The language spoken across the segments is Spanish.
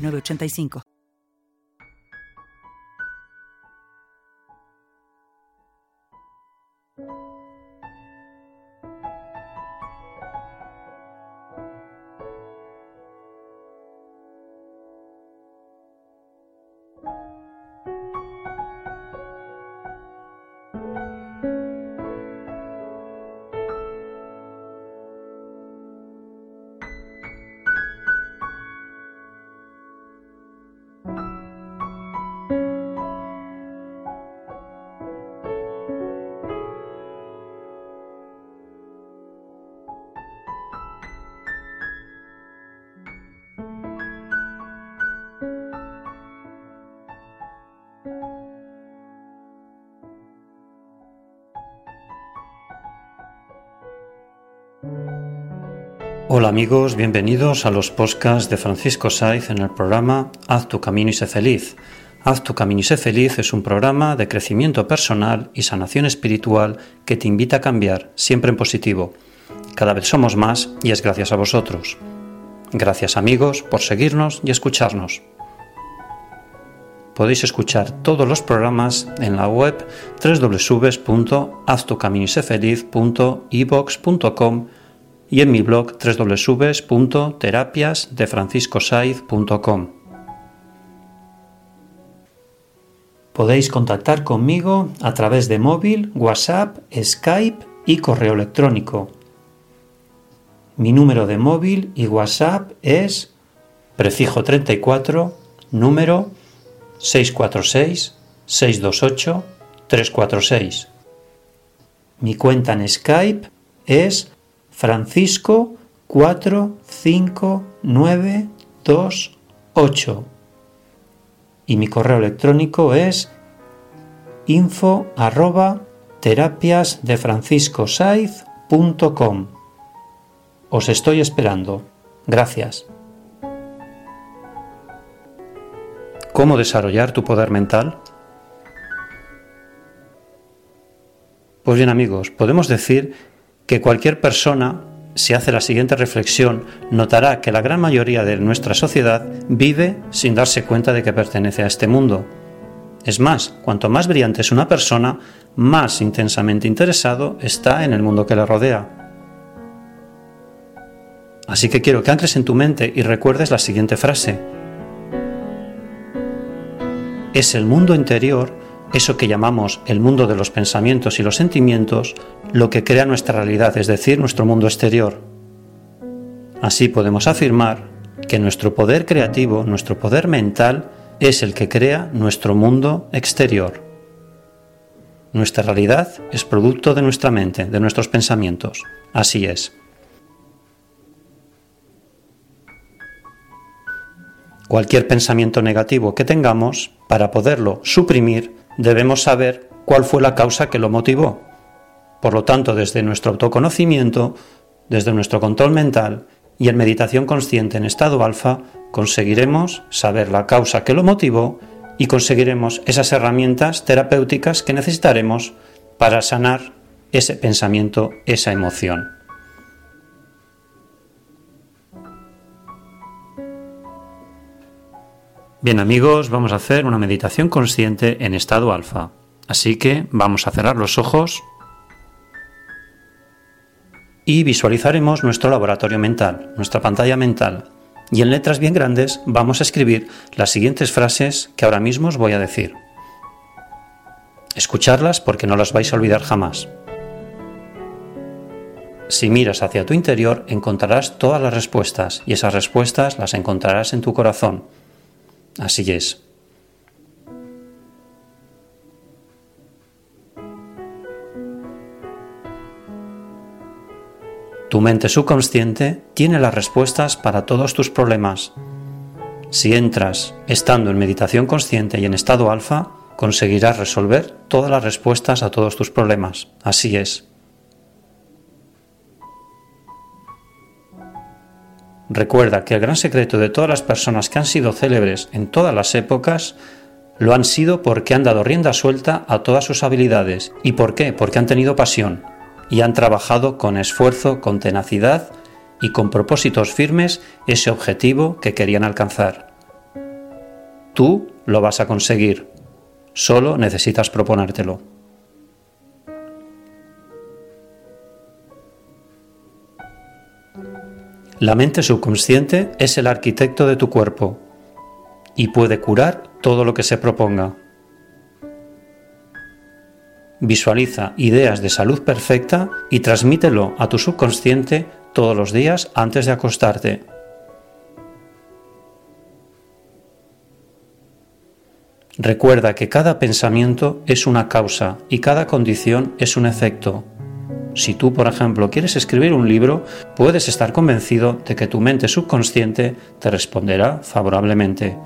3985. Hola amigos, bienvenidos a los podcasts de Francisco Saiz en el programa Haz tu camino y sé feliz. Haz tu camino y sé feliz es un programa de crecimiento personal y sanación espiritual que te invita a cambiar, siempre en positivo. Cada vez somos más y es gracias a vosotros. Gracias amigos por seguirnos y escucharnos. Podéis escuchar todos los programas en la web www.haztucaminosefeliz.ebox.com y en mi blog www.terapiasdefranciscosaiz.com. Podéis contactar conmigo a través de móvil, WhatsApp, Skype y correo electrónico. Mi número de móvil y WhatsApp es prefijo 34, número 646 628 346. Mi cuenta en Skype es Francisco 45928 y mi correo electrónico es info arroba terapias Os estoy esperando. Gracias. ¿Cómo desarrollar tu poder mental? Pues bien amigos, podemos decir que cualquier persona, si hace la siguiente reflexión, notará que la gran mayoría de nuestra sociedad vive sin darse cuenta de que pertenece a este mundo. Es más, cuanto más brillante es una persona, más intensamente interesado está en el mundo que le rodea. Así que quiero que ancles en tu mente y recuerdes la siguiente frase. Es el mundo interior eso que llamamos el mundo de los pensamientos y los sentimientos, lo que crea nuestra realidad, es decir, nuestro mundo exterior. Así podemos afirmar que nuestro poder creativo, nuestro poder mental, es el que crea nuestro mundo exterior. Nuestra realidad es producto de nuestra mente, de nuestros pensamientos. Así es. Cualquier pensamiento negativo que tengamos, para poderlo suprimir, debemos saber cuál fue la causa que lo motivó. Por lo tanto, desde nuestro autoconocimiento, desde nuestro control mental y en meditación consciente en estado alfa, conseguiremos saber la causa que lo motivó y conseguiremos esas herramientas terapéuticas que necesitaremos para sanar ese pensamiento, esa emoción. Bien amigos, vamos a hacer una meditación consciente en estado alfa. Así que vamos a cerrar los ojos y visualizaremos nuestro laboratorio mental, nuestra pantalla mental. Y en letras bien grandes vamos a escribir las siguientes frases que ahora mismo os voy a decir. Escucharlas porque no las vais a olvidar jamás. Si miras hacia tu interior encontrarás todas las respuestas y esas respuestas las encontrarás en tu corazón Así es. Tu mente subconsciente tiene las respuestas para todos tus problemas. Si entras estando en meditación consciente y en estado alfa, conseguirás resolver todas las respuestas a todos tus problemas. Así es. Recuerda que el gran secreto de todas las personas que han sido célebres en todas las épocas lo han sido porque han dado rienda suelta a todas sus habilidades. ¿Y por qué? Porque han tenido pasión y han trabajado con esfuerzo, con tenacidad y con propósitos firmes ese objetivo que querían alcanzar. Tú lo vas a conseguir, solo necesitas proponértelo. La mente subconsciente es el arquitecto de tu cuerpo y puede curar todo lo que se proponga. Visualiza ideas de salud perfecta y transmítelo a tu subconsciente todos los días antes de acostarte. Recuerda que cada pensamiento es una causa y cada condición es un efecto. Si tú, por ejemplo, quieres escribir un libro, puedes estar convencido de que tu mente subconsciente te responderá favorablemente.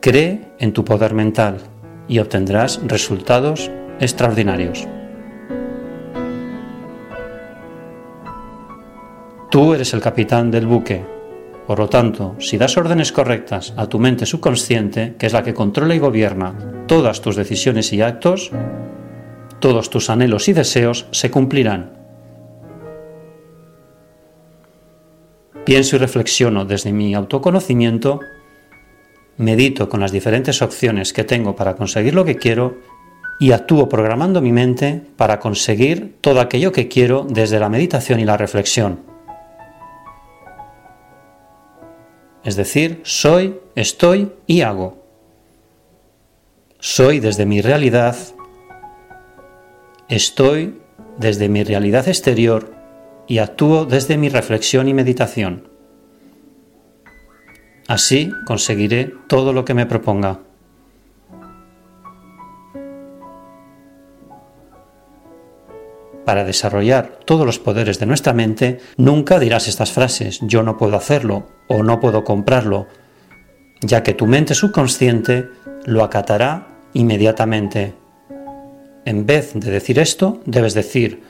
Cree en tu poder mental y obtendrás resultados extraordinarios. Tú eres el capitán del buque. Por lo tanto, si das órdenes correctas a tu mente subconsciente, que es la que controla y gobierna todas tus decisiones y actos, todos tus anhelos y deseos se cumplirán. Pienso y reflexiono desde mi autoconocimiento, medito con las diferentes opciones que tengo para conseguir lo que quiero y actúo programando mi mente para conseguir todo aquello que quiero desde la meditación y la reflexión. Es decir, soy, estoy y hago. Soy desde mi realidad, estoy desde mi realidad exterior y actúo desde mi reflexión y meditación. Así conseguiré todo lo que me proponga. Para desarrollar todos los poderes de nuestra mente, nunca dirás estas frases, yo no puedo hacerlo o no puedo comprarlo, ya que tu mente subconsciente lo acatará inmediatamente. En vez de decir esto, debes decir,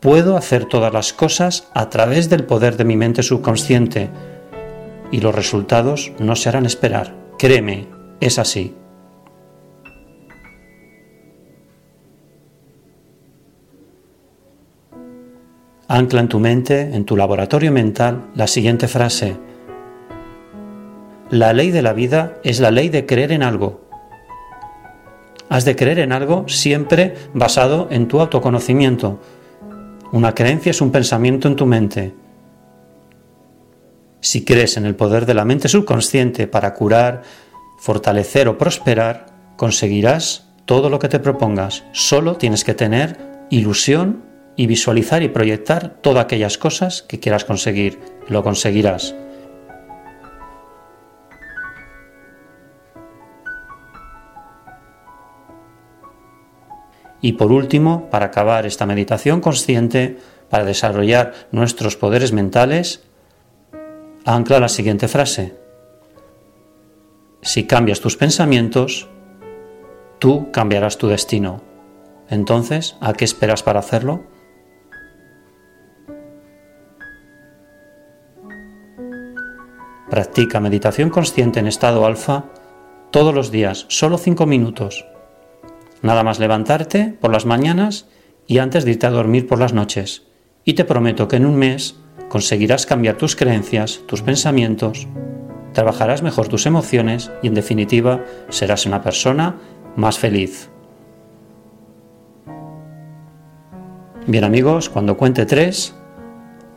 puedo hacer todas las cosas a través del poder de mi mente subconsciente y los resultados no se harán esperar. Créeme, es así. Ancla en tu mente, en tu laboratorio mental, la siguiente frase. La ley de la vida es la ley de creer en algo. Has de creer en algo siempre basado en tu autoconocimiento. Una creencia es un pensamiento en tu mente. Si crees en el poder de la mente subconsciente para curar, fortalecer o prosperar, conseguirás todo lo que te propongas. Solo tienes que tener ilusión y visualizar y proyectar todas aquellas cosas que quieras conseguir. Lo conseguirás. Y por último, para acabar esta meditación consciente, para desarrollar nuestros poderes mentales, ancla la siguiente frase. Si cambias tus pensamientos, tú cambiarás tu destino. Entonces, ¿a qué esperas para hacerlo? Practica meditación consciente en estado alfa todos los días, solo 5 minutos. Nada más levantarte por las mañanas y antes de irte a dormir por las noches. Y te prometo que en un mes conseguirás cambiar tus creencias, tus pensamientos, trabajarás mejor tus emociones y en definitiva serás una persona más feliz. Bien amigos, cuando cuente tres,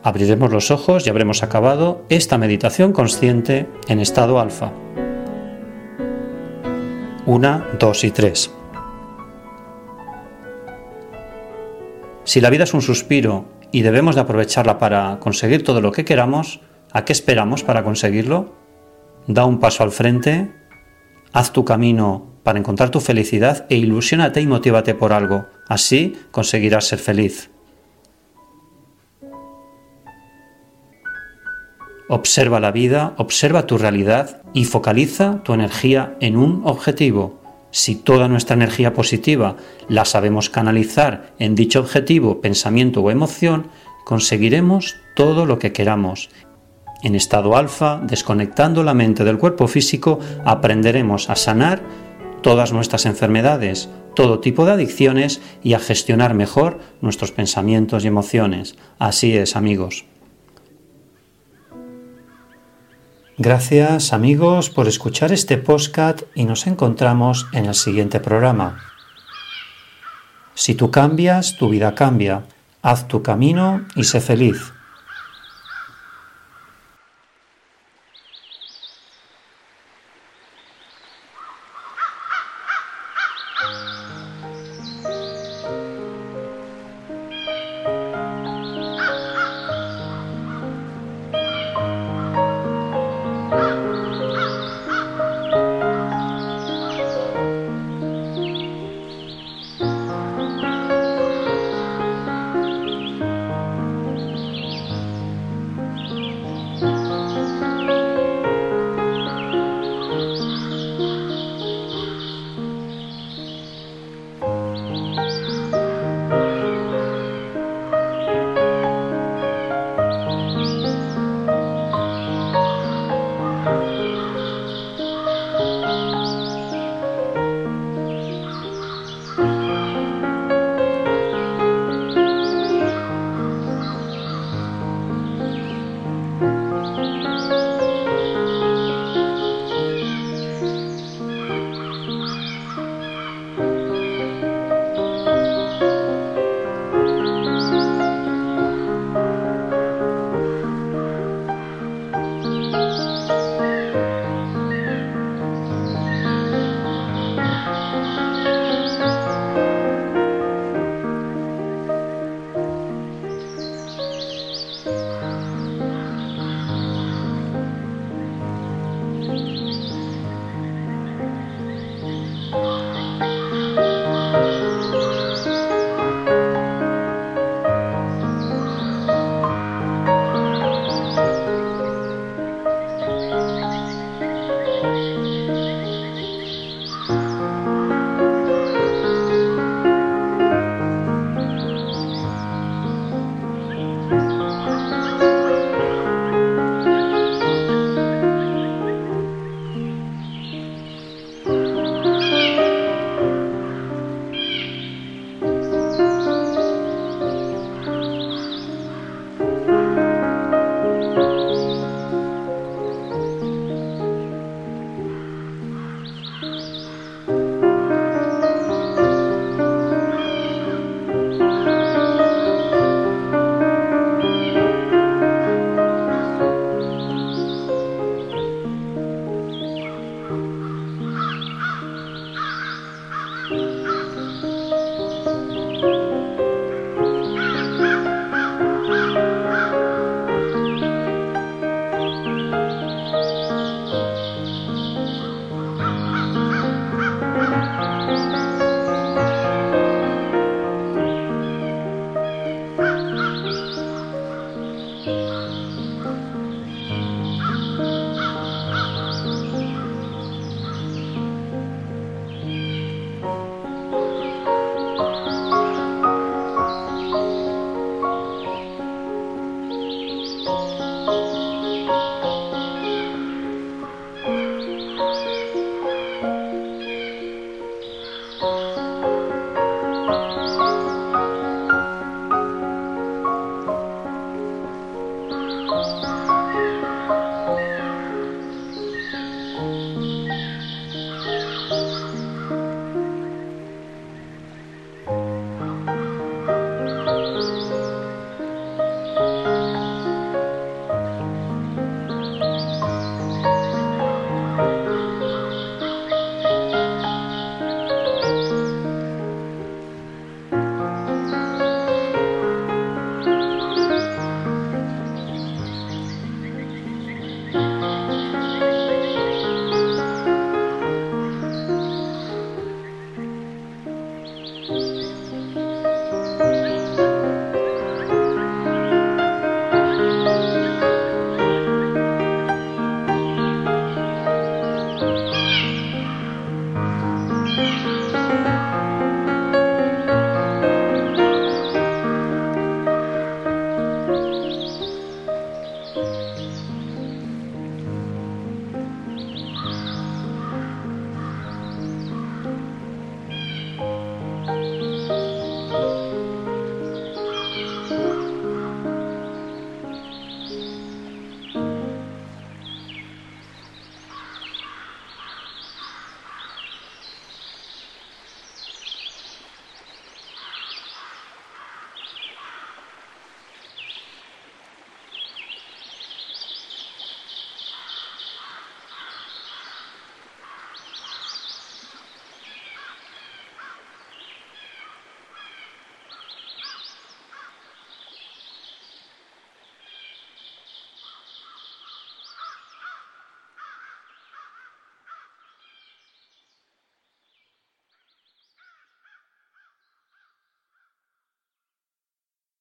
Abriremos los ojos y habremos acabado esta meditación consciente en estado alfa. Una, dos y tres. Si la vida es un suspiro y debemos de aprovecharla para conseguir todo lo que queramos, ¿a qué esperamos para conseguirlo? Da un paso al frente, haz tu camino para encontrar tu felicidad e ilusionate y motívate por algo. Así conseguirás ser feliz. Observa la vida, observa tu realidad y focaliza tu energía en un objetivo. Si toda nuestra energía positiva la sabemos canalizar en dicho objetivo, pensamiento o emoción, conseguiremos todo lo que queramos. En estado alfa, desconectando la mente del cuerpo físico, aprenderemos a sanar todas nuestras enfermedades, todo tipo de adicciones y a gestionar mejor nuestros pensamientos y emociones. Así es, amigos. Gracias amigos por escuchar este postcat y nos encontramos en el siguiente programa. Si tú cambias, tu vida cambia. Haz tu camino y sé feliz.